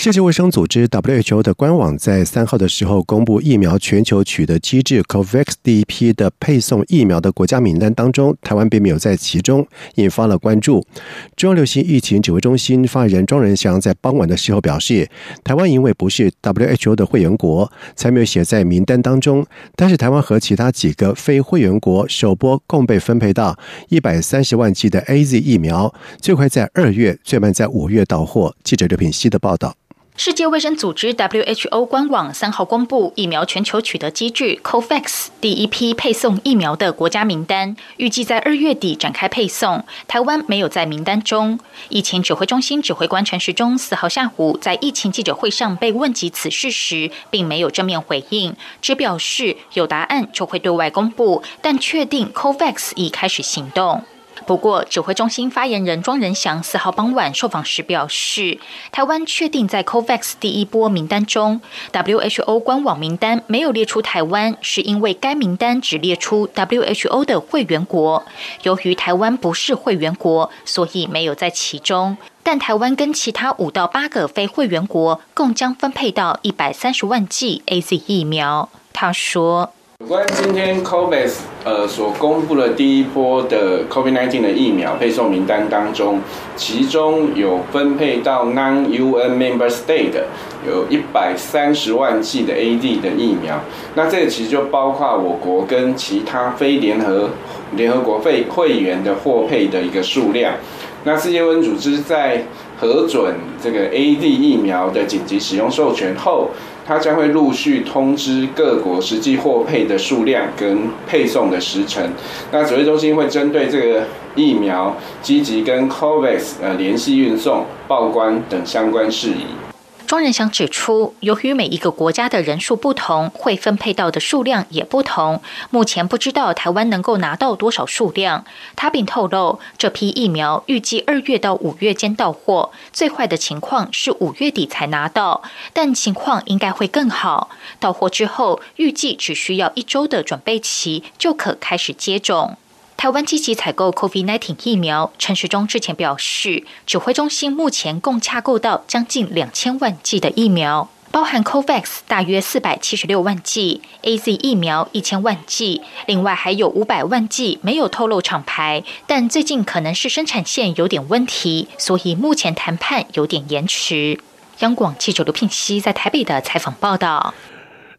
世界卫生组织 WHO 的官网在三号的时候公布疫苗全球取得机制 COVAX 第一批的配送疫苗的国家名单当中，台湾并没有在其中，引发了关注。中央流行疫情指挥中心发言人庄仁祥在傍晚的时候表示，台湾因为不是 WHO 的会员国，才没有写在名单当中。但是台湾和其他几个非会员国首波共被分配到一百三十万剂的 AZ 疫苗，最快在二月，最慢在五月到货。记者刘品希的报道。世界卫生组织 WHO 官网三号公布疫苗全球取得机制 COVAX 第一批配送疫苗的国家名单，预计在二月底展开配送。台湾没有在名单中。疫情指挥中心指挥官陈时中四号下午在疫情记者会上被问及此事时，并没有正面回应，只表示有答案就会对外公布，但确定 COVAX 已开始行动。不过，指挥中心发言人庄仁祥四号傍晚受访时表示，台湾确定在 COVAX 第一波名单中，WHO 官网名单没有列出台湾，是因为该名单只列出 WHO 的会员国。由于台湾不是会员国，所以没有在其中。但台湾跟其他五到八个非会员国共将分配到一百三十万剂 AZ 疫苗。他说。有关今天 COVAX 呃所公布的第一波的 COVID-19 的疫苗配送名单当中，其中有分配到 Non-UN Member State 的有一百三十万剂的 AD 的疫苗。那这个其实就包括我国跟其他非联合联合国会会员的货配的一个数量。那世界卫生组织在核准这个 AD 疫苗的紧急使用授权后。它将会陆续通知各国实际货配的数量跟配送的时程。那指挥中心会针对这个疫苗积极跟 COVAX 呃联系运送、报关等相关事宜。庄仁祥指出，由于每一个国家的人数不同，会分配到的数量也不同。目前不知道台湾能够拿到多少数量。他并透露，这批疫苗预计二月到五月间到货，最坏的情况是五月底才拿到，但情况应该会更好。到货之后，预计只需要一周的准备期，就可开始接种。台湾积极采购 COVID-19 疫苗，陈时中之前表示，指挥中心目前共洽购到将近两千万剂的疫苗，包含 COVAX 大约四百七十六万剂，AZ 疫苗一千万剂，另外还有五百万剂没有透露厂牌，但最近可能是生产线有点问题，所以目前谈判有点延迟。央广记者刘聘熙在台北的采访报道。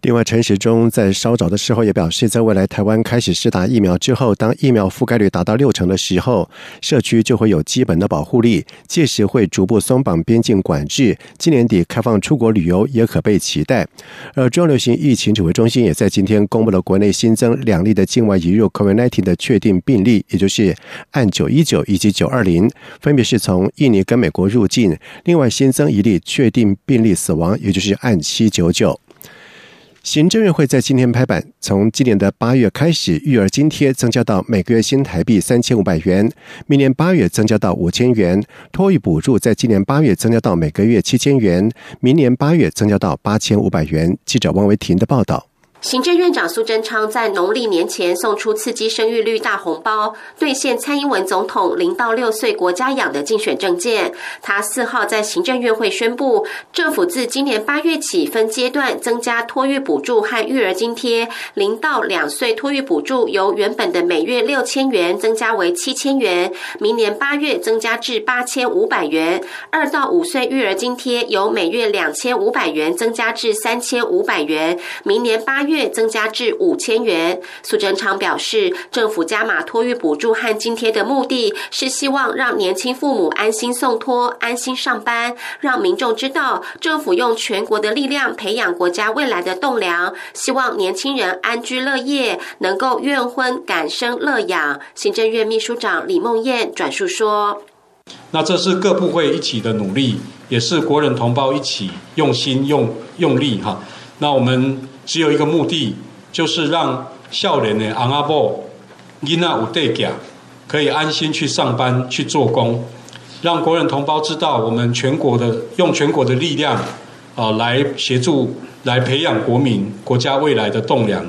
另外，陈时中在稍早的时候也表示，在未来台湾开始施打疫苗之后，当疫苗覆盖率达到六成的时候，社区就会有基本的保护力，届时会逐步松绑边境管制，今年底开放出国旅游也可被期待。而中央流行疫情指挥中心也在今天公布了国内新增两例的境外移入 COVID-19 的确定病例，也就是按九一九以及九二零，分别是从印尼跟美国入境。另外新增一例确定病例死亡，也就是按七九九。行政院会在今天拍板，从今年的八月开始，育儿津贴增加到每个月新台币三千五百元，明年八月增加到五千元；托育补助在今年八月增加到每个月七千元，明年八月增加到八千五百元。记者汪维婷的报道。行政院长苏贞昌在农历年前送出刺激生育率大红包，兑现蔡英文总统零到六岁国家养的竞选政见。他四号在行政院会宣布，政府自今年八月起分阶段增加托育补助和育儿津贴。零到两岁托育补助由原本的每月六千元增加为七千元，明年八月增加至八千五百元。二到五岁育儿津贴由每月两千五百元增加至三千五百元，明年八。月增加至五千元。苏贞昌表示，政府加码托育补助和津贴的目的是希望让年轻父母安心送托、安心上班，让民众知道政府用全国的力量培养国家未来的栋梁，希望年轻人安居乐业，能够愿婚敢生乐养。行政院秘书长李梦燕转述说：“那这是各部会一起的努力，也是国人同胞一起用心用用力哈。那我们。”只有一个目的，就是让笑脸的昂阿布伊娜有地家，可以安心去上班去做工，让国人同胞知道我们全国的用全国的力量啊来协助来培养国民国家未来的栋梁。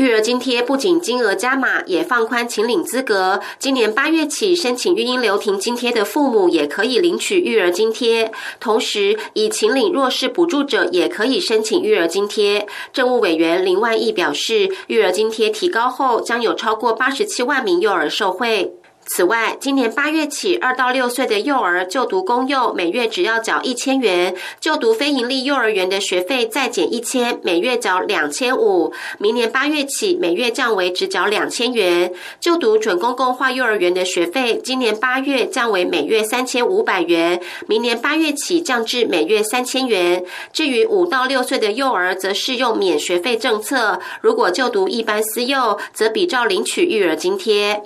育儿津贴不仅金额加码，也放宽请领资格。今年八月起，申请育婴留停津贴的父母也可以领取育儿津贴。同时，已请领弱势补助者也可以申请育儿津贴。政务委员林万益表示，育儿津贴提高后，将有超过八十七万名幼儿受惠。此外，今年八月起，二到六岁的幼儿就读公幼，每月只要缴一千元；就读非营利幼儿园的学费再减一千，每月缴两千五。明年八月起，每月降为只缴两千元。就读准公共化幼儿园的学费，今年八月降为每月三千五百元，明年八月起降至每月三千元。至于五到六岁的幼儿，则适用免学费政策。如果就读一般私幼，则比照领取育儿津贴。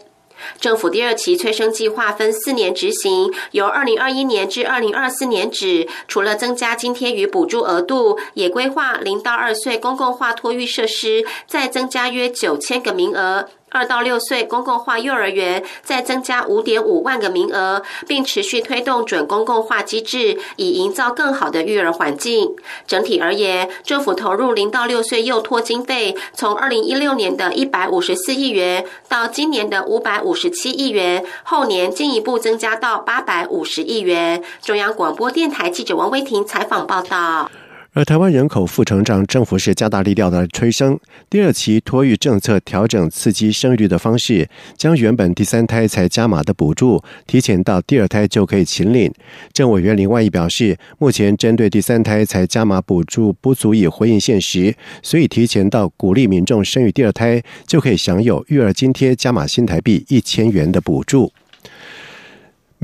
政府第二期催生计划分四年执行，由二零二一年至二零二四年止。除了增加津贴与补助额度，也规划零到二岁公共化托育设施再增加约九千个名额。二到六岁公共化幼儿园再增加五点五万个名额，并持续推动准公共化机制，以营造更好的育儿环境。整体而言，政府投入零到六岁幼托经费，从二零一六年的一百五十四亿元到今年的五百五十七亿元，后年进一步增加到八百五十亿元。中央广播电台记者王威婷采访报道。而台湾人口负成长，政府是加大力量的催生。第二期托育政策调整刺激生育率的方式，将原本第三胎才加码的补助提前到第二胎就可以请领。政委员林万益表示，目前针对第三胎才加码补助不足以回应现实，所以提前到鼓励民众生育第二胎，就可以享有育儿津贴加码新台币一千元的补助。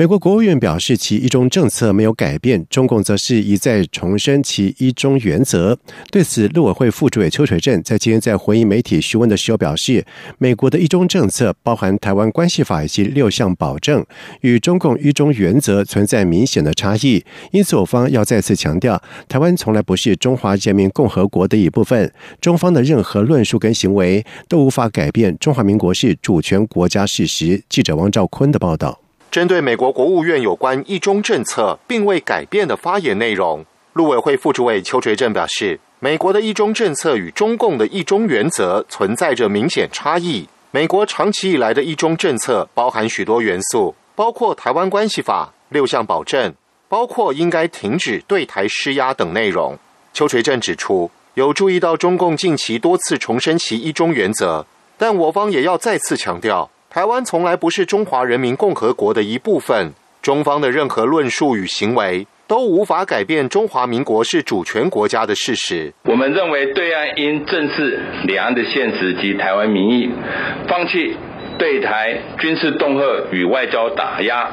美国国务院表示，其一中政策没有改变。中共则是一再重申其一中原则。对此，陆委会副主委邱垂正在今天在回应媒体询问的时候表示，美国的一中政策包含《台湾关系法》以及六项保证，与中共一中原则存在明显的差异。因此，我方要再次强调，台湾从来不是中华人民共和国的一部分。中方的任何论述跟行为都无法改变中华民国是主权国家事实。记者王兆坤的报道。针对美国国务院有关一中政策并未改变的发言内容，陆委会副主委邱垂正表示，美国的一中政策与中共的一中原则存在着明显差异。美国长期以来的一中政策包含许多元素，包括《台湾关系法》六项保证，包括应该停止对台施压等内容。邱垂正指出，有注意到中共近期多次重申其一中原则，但我方也要再次强调。台湾从来不是中华人民共和国的一部分，中方的任何论述与行为都无法改变中华民国是主权国家的事实。我们认为，对岸应正视两岸的现实及台湾民意，放弃对台军事恫吓与外交打压，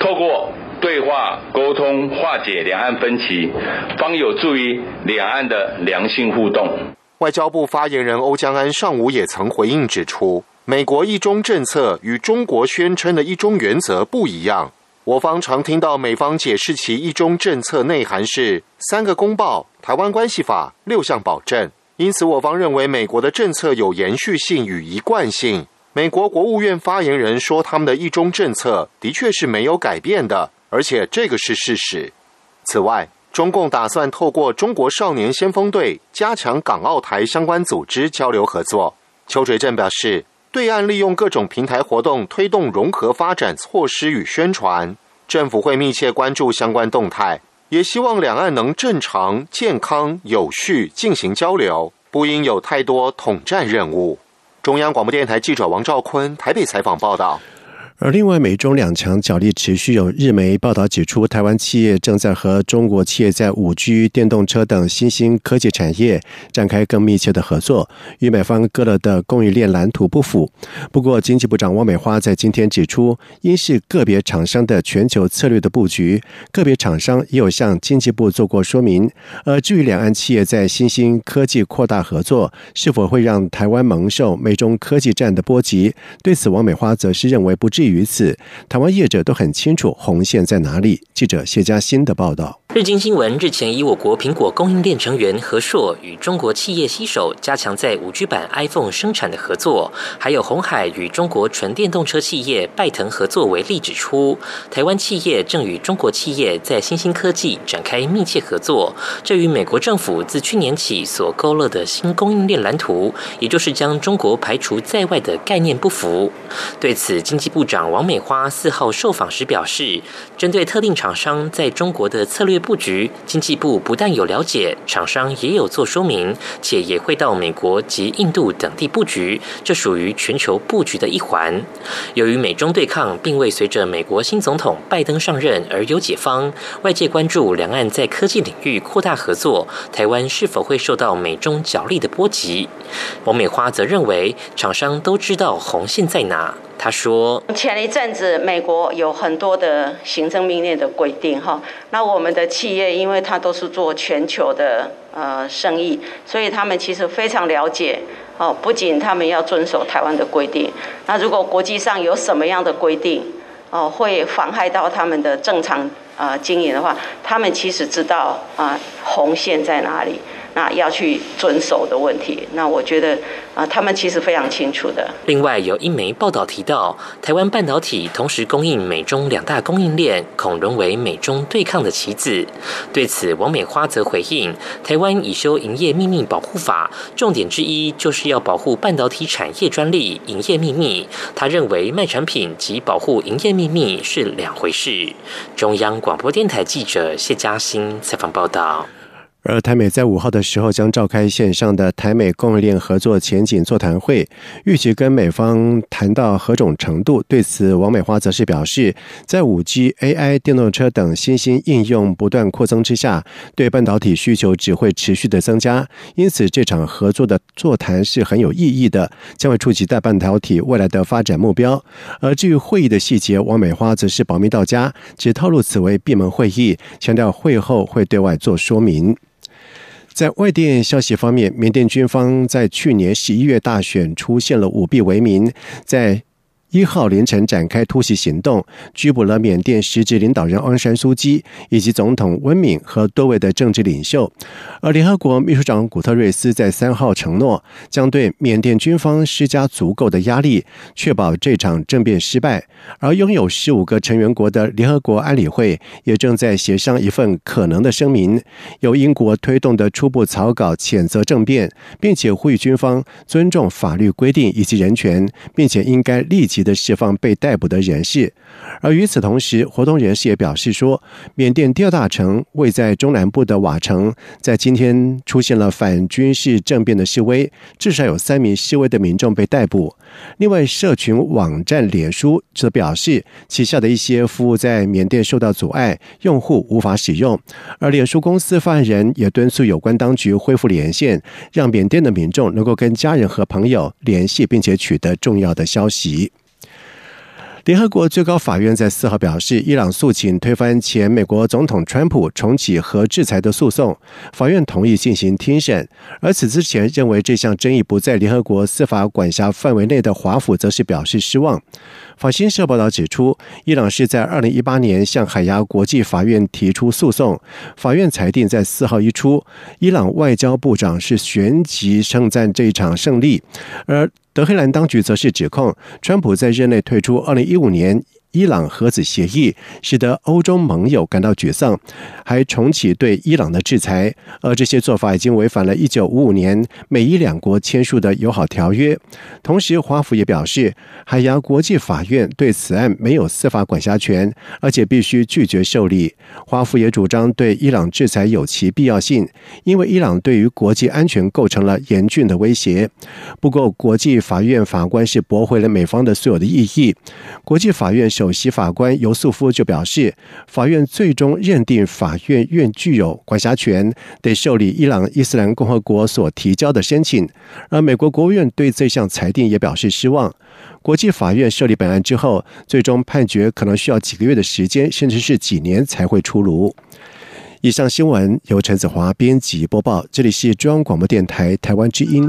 透过对话沟通化解两岸分歧，方有助于两岸的良性互动。外交部发言人欧江安上午也曾回应指出。美国一中政策与中国宣称的一中原则不一样。我方常听到美方解释其一中政策内涵是三个公报、台湾关系法、六项保证，因此我方认为美国的政策有延续性与一贯性。美国国务院发言人说，他们的一中政策的确是没有改变的，而且这个是事实。此外，中共打算透过中国少年先锋队加强港澳台相关组织交流合作。邱垂正表示。对岸利用各种平台活动推动融合发展措施与宣传，政府会密切关注相关动态，也希望两岸能正常、健康、有序进行交流，不应有太多统战任务。中央广播电台记者王兆坤台北采访报道。而另外，美中两强角力持续。有日媒报道指出，台湾企业正在和中国企业在五 G、电动车等新兴科技产业展开更密切的合作，与美方割了的供应链蓝图不符。不过，经济部长汪美花在今天指出，因是个别厂商的全球策略的布局，个别厂商也有向经济部做过说明。而至于两岸企业在新兴科技扩大合作，是否会让台湾蒙受美中科技战的波及？对此，汪美花则是认为不至于。于此，台湾业者都很清楚红线在哪里。记者谢佳欣的报道。日经新闻日前以我国苹果供应链成员和硕与中国企业携手加强在五 G 版 iPhone 生产的合作，还有红海与中国纯电动车企业拜腾合作为例，指出台湾企业正与中国企业在新兴科技展开密切合作，这与美国政府自去年起所勾勒的新供应链蓝图，也就是将中国排除在外的概念不符。对此，经济部长王美花四号受访时表示，针对特定厂商在中国的策略。布局，经济部不但有了解，厂商也有做说明，且也会到美国及印度等地布局，这属于全球布局的一环。由于美中对抗并未随着美国新总统拜登上任而有解方，外界关注两岸在科技领域扩大合作，台湾是否会受到美中角力的波及？王美花则认为，厂商都知道红线在哪。他说：“前一阵子，美国有很多的行政命令的规定，哈，那我们的企业，因为它都是做全球的呃生意，所以他们其实非常了解，哦，不仅他们要遵守台湾的规定，那如果国际上有什么样的规定，哦，会妨害到他们的正常啊经营的话，他们其实知道啊红线在哪里。”那要去遵守的问题，那我觉得啊，他们其实非常清楚的。另外，有一枚报道提到，台湾半导体同时供应美中两大供应链，恐沦为美中对抗的棋子。对此，王美花则回应：台湾已修营业秘密保护法，重点之一就是要保护半导体产业专利、营业秘密。他认为卖产品及保护营业秘密是两回事。中央广播电台记者谢嘉欣采访报道。而台美在五号的时候将召开线上的台美供应链合作前景座谈会，预计跟美方谈到何种程度。对此，王美花则是表示，在五 G、AI、电动车等新兴应用不断扩增之下，对半导体需求只会持续的增加，因此这场合作的座谈是很有意义的，将会触及到半导体未来的发展目标。而至于会议的细节，王美花则是保密到家，只透露此为闭门会议，强调会后会对外做说明。在外电消息方面，缅甸军方在去年十一月大选出现了舞弊为名，在。一号凌晨展开突袭行动，拘捕了缅甸实职领导人昂山素基以及总统温敏和多位的政治领袖。而联合国秘书长古特瑞斯在三号承诺，将对缅甸军方施加足够的压力，确保这场政变失败。而拥有十五个成员国的联合国安理会也正在协商一份可能的声明，由英国推动的初步草稿谴责政变，并且呼吁军方尊重法律规定以及人权，并且应该立即。的释放被逮捕的人士，而与此同时，活动人士也表示说，缅甸第二大城位在中南部的瓦城，在今天出现了反军事政变的示威，至少有三名示威的民众被逮捕。另外，社群网站脸书则表示，旗下的一些服务在缅甸受到阻碍，用户无法使用。而脸书公司发言人也敦促有关当局恢复连线，让缅甸的民众能够跟家人和朋友联系，并且取得重要的消息。联合国最高法院在四号表示，伊朗诉请推翻前美国总统川普重启核制裁的诉讼，法院同意进行听审。而此之前认为这项争议不在联合国司法管辖范围内的华府，则是表示失望。法新社报道指出，伊朗是在二零一八年向海牙国际法院提出诉讼，法院裁定在四号一出，伊朗外交部长是旋即称赞这一场胜利，而。德黑兰当局则是指控川普在任内退出二零一五年。伊朗核子协议使得欧洲盟友感到沮丧，还重启对伊朗的制裁，而这些做法已经违反了一九五五年美伊两国签署的友好条约。同时，华府也表示，海牙国际法院对此案没有司法管辖权，而且必须拒绝受理。华府也主张对伊朗制裁有其必要性，因为伊朗对于国际安全构成了严峻的威胁。不过，国际法院法官是驳回了美方的所有的异议。国际法院。首席法官尤素夫就表示，法院最终认定法院院具有管辖权，得受理伊朗伊斯兰共和国所提交的申请。而美国国务院对这项裁定也表示失望。国际法院受理本案之后，最终判决可能需要几个月的时间，甚至是几年才会出炉。以上新闻由陈子华编辑播报，这里是中央广播电台台湾之音。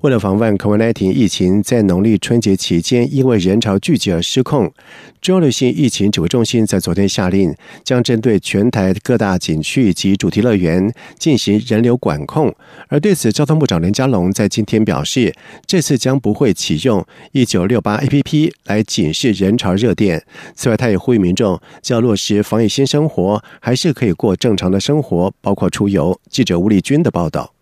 为了防范 COVID-19 疫情在农历春节期间因为人潮聚集而失控，中央流行疫情指挥中心在昨天下令，将针对全台各大景区以及主题乐园进行人流管控。而对此，交通部长林佳龙在今天表示，这次将不会启用一九六八 APP 来警示人潮热点。此外，他也呼吁民众只要落实防疫新生活，还是可以过正常的生活，包括出游。记者吴丽君的报道。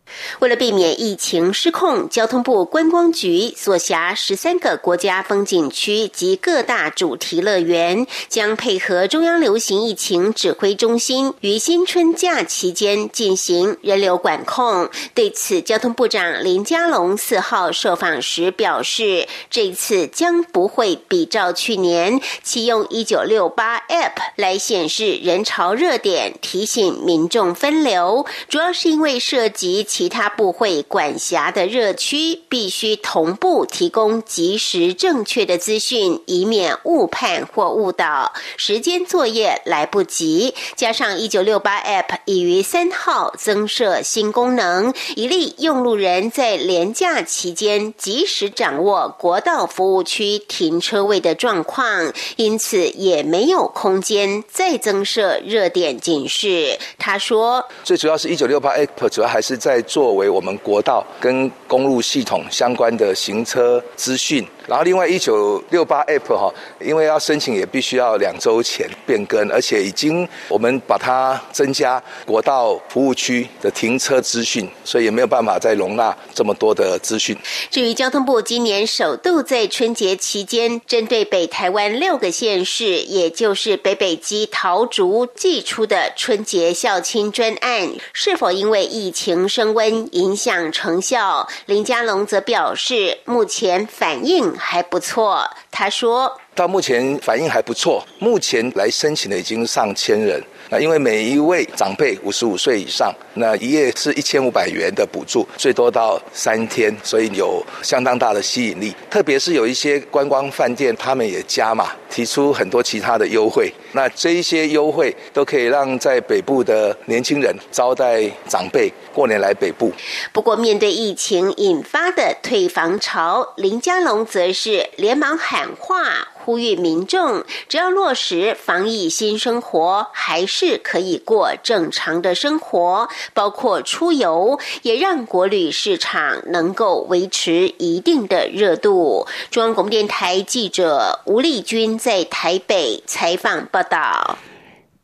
为了避免疫情失控，交通部观光局所辖十三个国家风景区及各大主题乐园，将配合中央流行疫情指挥中心于新春假期间进行人流管控。对此，交通部长林佳龙四号受访时表示，这次将不会比照去年启用一九六八 App 来显示人潮热点，提醒民众分流，主要是因为涉及。其他部会管辖的热区必须同步提供及时正确的资讯，以免误判或误导。时间作业来不及，加上一九六八 App 已于三号增设新功能，以利用路人在廉假期间及时掌握国道服务区停车位的状况，因此也没有空间再增设热点警示。他说：“最主要是一九六八 App 主要还是在。”作为我们国道跟公路系统相关的行车资讯。然后，另外一九六八 App 哈，因为要申请也必须要两周前变更，而且已经我们把它增加国道服务区的停车资讯，所以也没有办法再容纳这么多的资讯。至于交通部今年首度在春节期间针对北台湾六个县市，也就是北北基桃竹寄出的春节孝亲专案，是否因为疫情升温影响成效？林佳龙则表示，目前反应。还不错，他说。到目前反应还不错，目前来申请的已经上千人。那因为每一位长辈五十五岁以上，那一夜是一千五百元的补助，最多到三天，所以有相当大的吸引力。特别是有一些观光饭店，他们也加码，提出很多其他的优惠。那这一些优惠都可以让在北部的年轻人招待长辈过年来北部。不过，面对疫情引发的退房潮，林佳龙则是连忙喊话。呼吁民众，只要落实防疫新生活，还是可以过正常的生活，包括出游，也让国旅市场能够维持一定的热度。中央广播电台记者吴丽君在台北采访报道。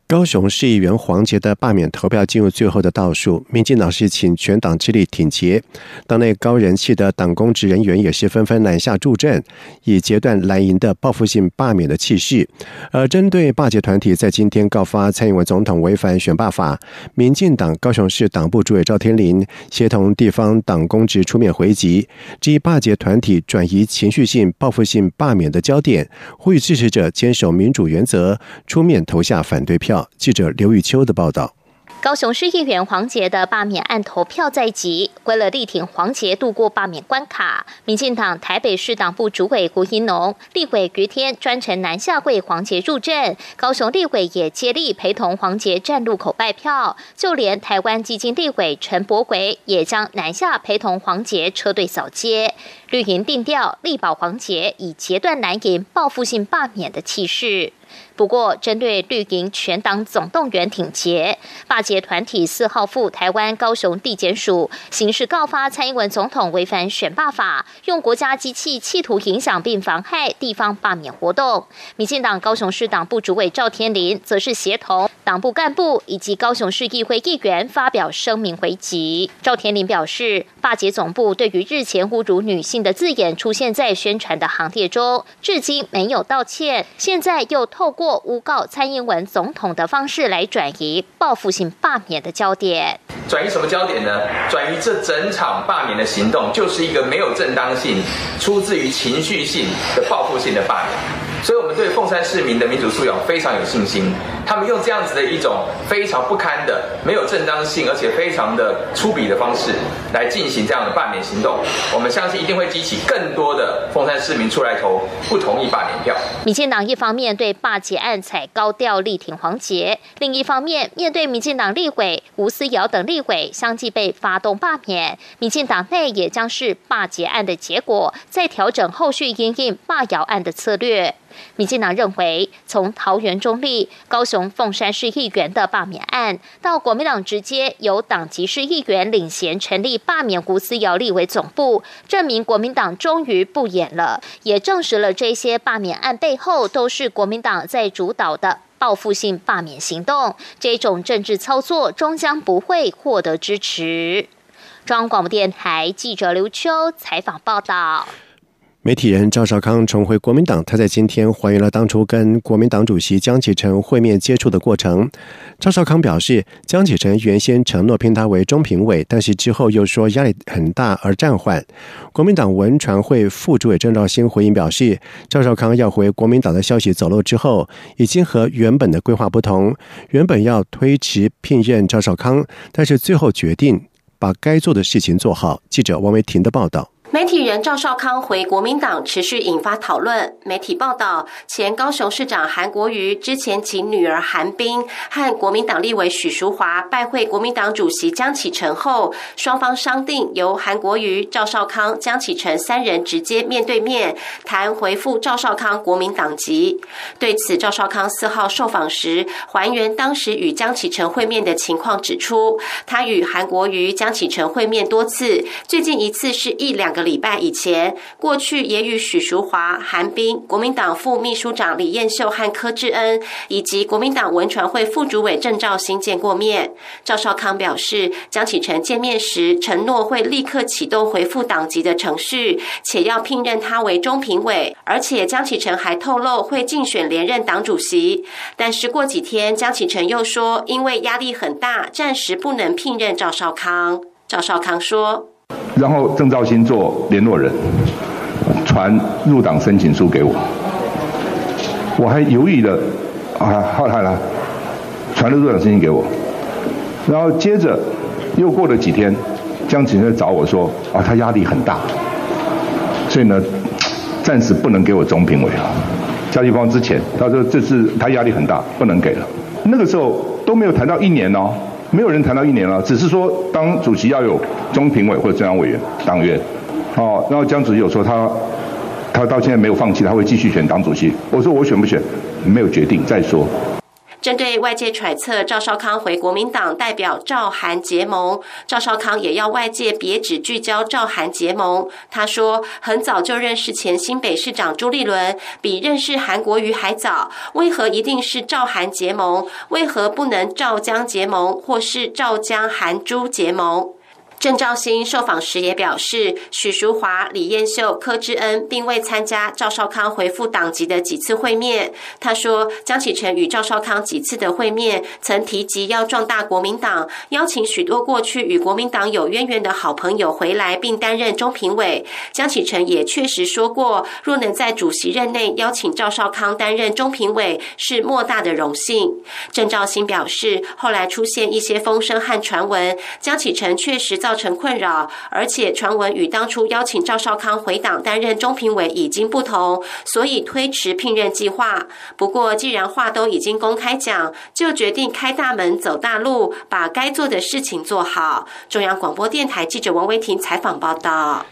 高雄市议员黄杰的罢免投票进入最后的倒数，民进党是请全党之力挺结，党内高人气的党公职人员也是纷纷南下助阵，以截断蓝营的报复性罢免的气势。而针对罢捷团体在今天告发蔡英文总统违反选罢法，民进党高雄市党部主委赵天麟协同地方党公职出面回击，质疑罢捷团体转移情绪性报复性罢免的焦点，呼吁支持者坚守民主原则，出面投下反对票。记者刘玉秋的报道。高雄市议员黄杰的罢免案投票在即，为了力挺黄杰度过罢免关卡，民进党台北市党部主委胡一农、立委于天专程南下为黄杰入阵，高雄立委也接力陪同黄杰站路口拜票，就连台湾基金立委陈柏奎也将南下陪同黄杰车队扫街。绿营定调力保黄杰，以截断蓝营报复性罢免的气势。不过，针对绿营全党总动员挺捷，罢捷团体四号赴台湾高雄地检署刑事告发蔡英文总统违反选罢法，用国家机器企图影响并妨害地方罢免活动。民进党高雄市党部主委赵天林则是协同党部干部以及高雄市议会议员发表声明回击。赵天林表示，罢捷总部对于日前侮辱女性的字眼出现在宣传的行列中，至今没有道歉，现在又透透过。诬告蔡英文总统的方式来转移报复性罢免的焦点，转移什么焦点呢？转移这整场罢免的行动就是一个没有正当性、出自于情绪性的报复性的罢免。所以我们对凤山市民的民主素养非常有信心。他们用这样子的一种非常不堪的、没有正当性，而且非常的粗鄙的方式来进行这样的罢免行动，我们相信一定会激起更多的凤山市民出来投不同意罢免票。民进党一方面对罢结案采高调力挺黄杰，另一方面面对民进党立委吴思瑶等立委相继被发动罢免，民进党内也将是罢结案的结果，再调整后续因应罢姚案的策略。民进党认为，从桃园中立、高雄凤山市议员的罢免案，到国民党直接由党籍市议员领衔成立罢免胡思瑶立为总部，证明国民党终于不演了，也证实了这些罢免案背后都是国民党在主导的报复性罢免行动。这种政治操作终将不会获得支持。中央广播电台记者刘秋采访报道。媒体人赵少康重回国民党，他在今天还原了当初跟国民党主席江启臣会面接触的过程。赵少康表示，江启臣原先承诺聘他为中评委，但是之后又说压力很大而暂缓。国民党文传会副主委郑兆兴回应表示，赵少康要回国民党的消息走漏之后，已经和原本的规划不同，原本要推迟聘任赵少康，但是最后决定把该做的事情做好。记者王维婷的报道。媒体人赵少康回国民党持续引发讨论。媒体报道，前高雄市长韩国瑜之前请女儿韩冰和国民党立委许淑华拜会国民党主席江启臣后，双方商定由韩国瑜、赵少康、江启臣三人直接面对面谈回复赵少康国民党籍。对此，赵少康四号受访时还原当时与江启臣会面的情况，指出他与韩国瑜、江启臣会面多次，最近一次是一两个。礼拜以前，过去也与许淑华、韩冰、国民党副秘书长李彦秀和柯志恩，以及国民党文传会副主委郑兆兴见过面。赵少康表示，江启臣见面时承诺会立刻启动回复党籍的程序，且要聘任他为中评委，而且江启臣还透露会竞选连任党主席。但是过几天，江启臣又说，因为压力很大，暂时不能聘任赵少康。赵少康说。然后郑兆兴做联络人，传入党申请书给我，我还犹豫了，啊，后来呢，传了入党申请给我，然后接着又过了几天，江启臣找我说，啊，他压力很大，所以呢，暂时不能给我总评委了。嘉义方之前他说这次他压力很大，不能给了。那个时候都没有谈到一年哦。没有人谈到一年了，只是说当主席要有中评委或者中央委员党员，哦，然后江主席有说他他到现在没有放弃，他会继续选党主席。我说我选不选没有决定，再说。针对外界揣测赵少康回国民党代表赵韩结盟，赵少康也要外界别只聚焦赵韩结盟。他说，很早就认识前新北市长朱立伦，比认识韩国瑜还早。为何一定是赵韩结盟？为何不能赵江结盟，或是赵江韩朱结盟？郑兆兴受访时也表示，许淑华、李彦秀、柯志恩并未参加赵少康回复党籍的几次会面。他说，江启臣与赵少康几次的会面，曾提及要壮大国民党，邀请许多过去与国民党有渊源的好朋友回来，并担任中评委。江启臣也确实说过，若能在主席任内邀请赵少康担任中评委，是莫大的荣幸。郑兆兴表示，后来出现一些风声和传闻，江启臣确实造。造成困扰，而且传闻与当初邀请赵少康回党担任中评委已经不同，所以推迟聘任计划。不过，既然话都已经公开讲，就决定开大门走大路，把该做的事情做好。中央广播电台记者王维婷采访报道。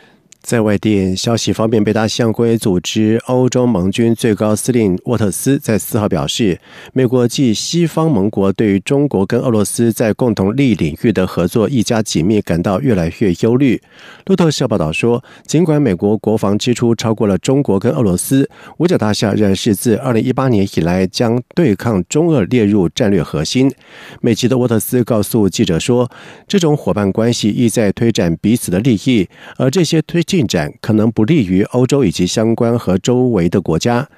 在外电消息方面，北大象龟组织欧洲盟军最高司令沃特斯在四号表示，美国及西方盟国对于中国跟俄罗斯在共同利益领域的合作愈加紧密感到越来越忧虑。路透社报道说，尽管美国国防支出超过了中国跟俄罗斯，五角大厦仍然是自二零一八年以来将对抗中俄列入战略核心。美籍的沃特斯告诉记者说，这种伙伴关系意在推展彼此的利益，而这些推。进展可能不利于欧洲以及相关和周围的国家。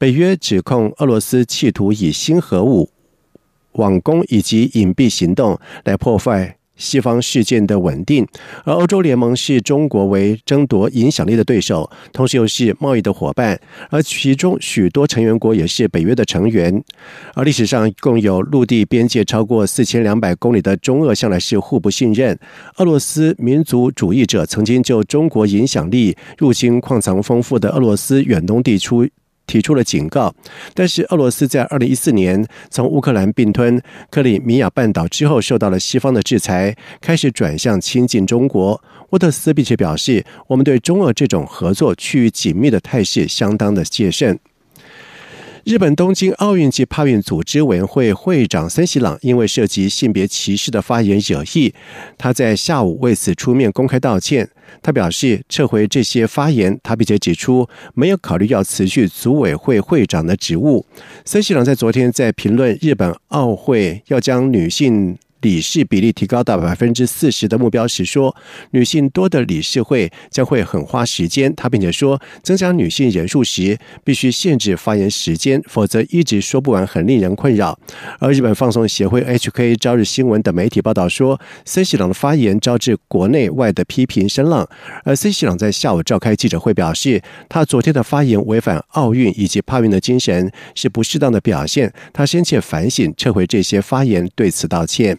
北约指控俄罗斯企图以新核武、网攻以及隐蔽行动来破坏西方事件的稳定。而欧洲联盟是中国为争夺影响力的对手，同时又是贸易的伙伴，而其中许多成员国也是北约的成员。而历史上共有陆地边界超过四千两百公里的中俄向来是互不信任。俄罗斯民族主义者曾经就中国影响力入侵矿藏丰富的俄罗斯远东地区。提出了警告，但是俄罗斯在二零一四年从乌克兰并吞克里米亚半岛之后，受到了西方的制裁，开始转向亲近中国。沃特斯并且表示，我们对中俄这种合作趋于紧密的态势相当的戒慎。日本东京奥运及帕运组织委员会会长森喜朗因为涉及性别歧视的发言惹议，他在下午为此出面公开道歉。他表示撤回这些发言，他并且指出没有考虑要辞去组委会会长的职务。森喜朗在昨天在评论日本奥会要将女性。理事比例提高到百分之四十的目标时，说女性多的理事会将会很花时间。他并且说，增加女性人数时必须限制发言时间，否则一直说不完，很令人困扰。而日本放松协会、HK、朝日新闻等媒体报道说，森喜朗的发言招致国内外的批评声浪。而森喜朗在下午召开记者会表示，他昨天的发言违反奥运以及帕运的精神，是不适当的表现。他深切反省，撤回这些发言，对此道歉。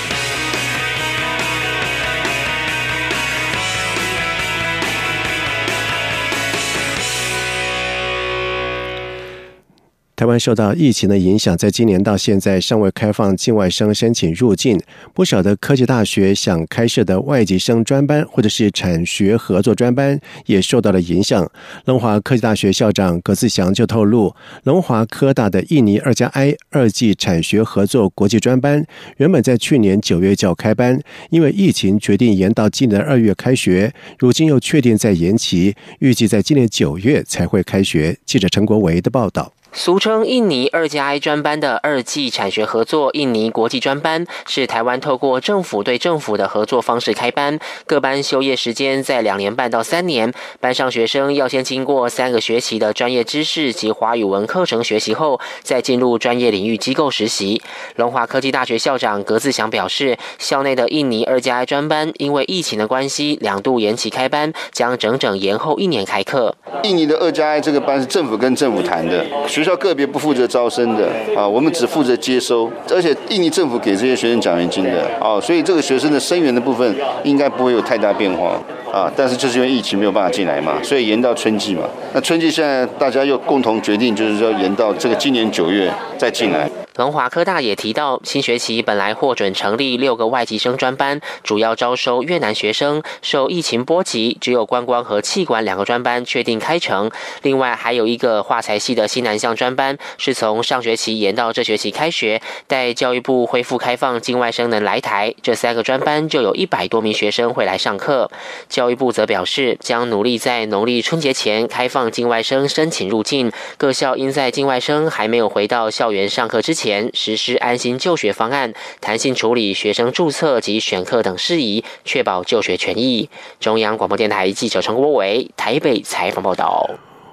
台湾受到疫情的影响，在今年到现在尚未开放境外生申请入境。不少的科技大学想开设的外籍生专班或者是产学合作专班也受到了影响。龙华科技大学校长葛自祥就透露，龙华科大的印尼二加 I 二季产学合作国际专班原本在去年九月就要开班，因为疫情决定延到今年二月开学，如今又确定再延期，预计在今年九月才会开学。记者陈国维的报道。俗称印尼二加 I 专班的二季产学合作印尼国际专班，是台湾透过政府对政府的合作方式开班。各班修业时间在两年半到三年，班上学生要先经过三个学期的专业知识及华语文课程学习后，再进入专业领域机构实习。龙华科技大学校长格自祥表示，校内的印尼二加 I 专班因为疫情的关系，两度延期开班，将整整延后一年开课。印尼的二加 I 这个班是政府跟政府谈的。学校个别不负责招生的啊，我们只负责接收，而且印尼政府给这些学生奖学金的啊，所以这个学生的生源的部分应该不会有太大变化啊。但是就是因为疫情没有办法进来嘛，所以延到春季嘛。那春季现在大家又共同决定，就是说延到这个今年九月再进来。龙华科大也提到，新学期本来获准成立六个外籍生专班，主要招收越南学生。受疫情波及，只有观光和气管两个专班确定开成。另外还有一个化材系的西南向专班，是从上学期延到这学期开学。待教育部恢复开放境外生能来台，这三个专班就有一百多名学生会来上课。教育部则表示，将努力在农历春节前开放境外生申请入境。各校应在境外生还没有回到校园上课之前。前实施安心就学方案，弹性处理学生注册及选课等事宜，确保就学权益。中央广播电台记者陈国伟台北采访报道。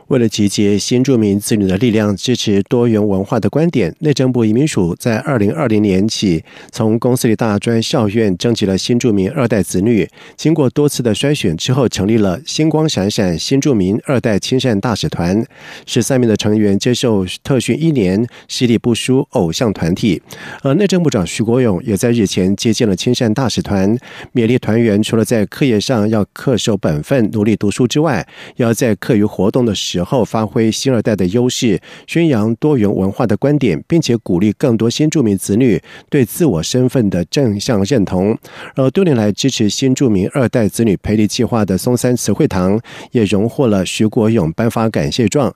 为了集结新住民子女的力量，支持多元文化的观点，内政部移民署在二零二零年起，从公司里大专校院征集了新住民二代子女。经过多次的筛选之后，成立了星光闪闪新住民二代亲善大使团。十三名的成员接受特训一年，实力不输偶像团体。而内政部长徐国勇也在日前接见了亲善大使团，勉励团员除了在课业上要恪守本分、努力读书之外，要在课余活动的时。然后发挥新二代的优势，宣扬多元文化的观点，并且鼓励更多新住民子女对自我身份的正向认同。而多年来支持新住民二代子女培力计划的松山慈惠堂也荣获了徐国勇颁发感谢状。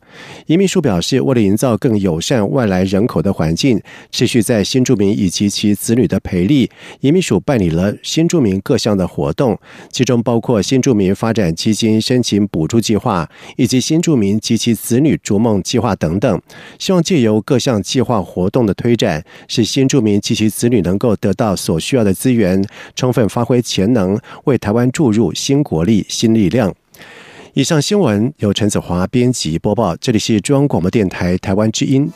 移民署表示，为了营造更友善外来人口的环境，持续在新住民以及其子女的培力，移民署办理了新住民各项的活动，其中包括新住民发展基金申请补助计划以及新住民及其子女逐梦计划等等，希望借由各项计划活动的推展，使新住民及其子女能够得到所需要的资源，充分发挥潜能，为台湾注入新国力、新力量。以上新闻由陈子华编辑播报，这里是中央广播电台台湾之音。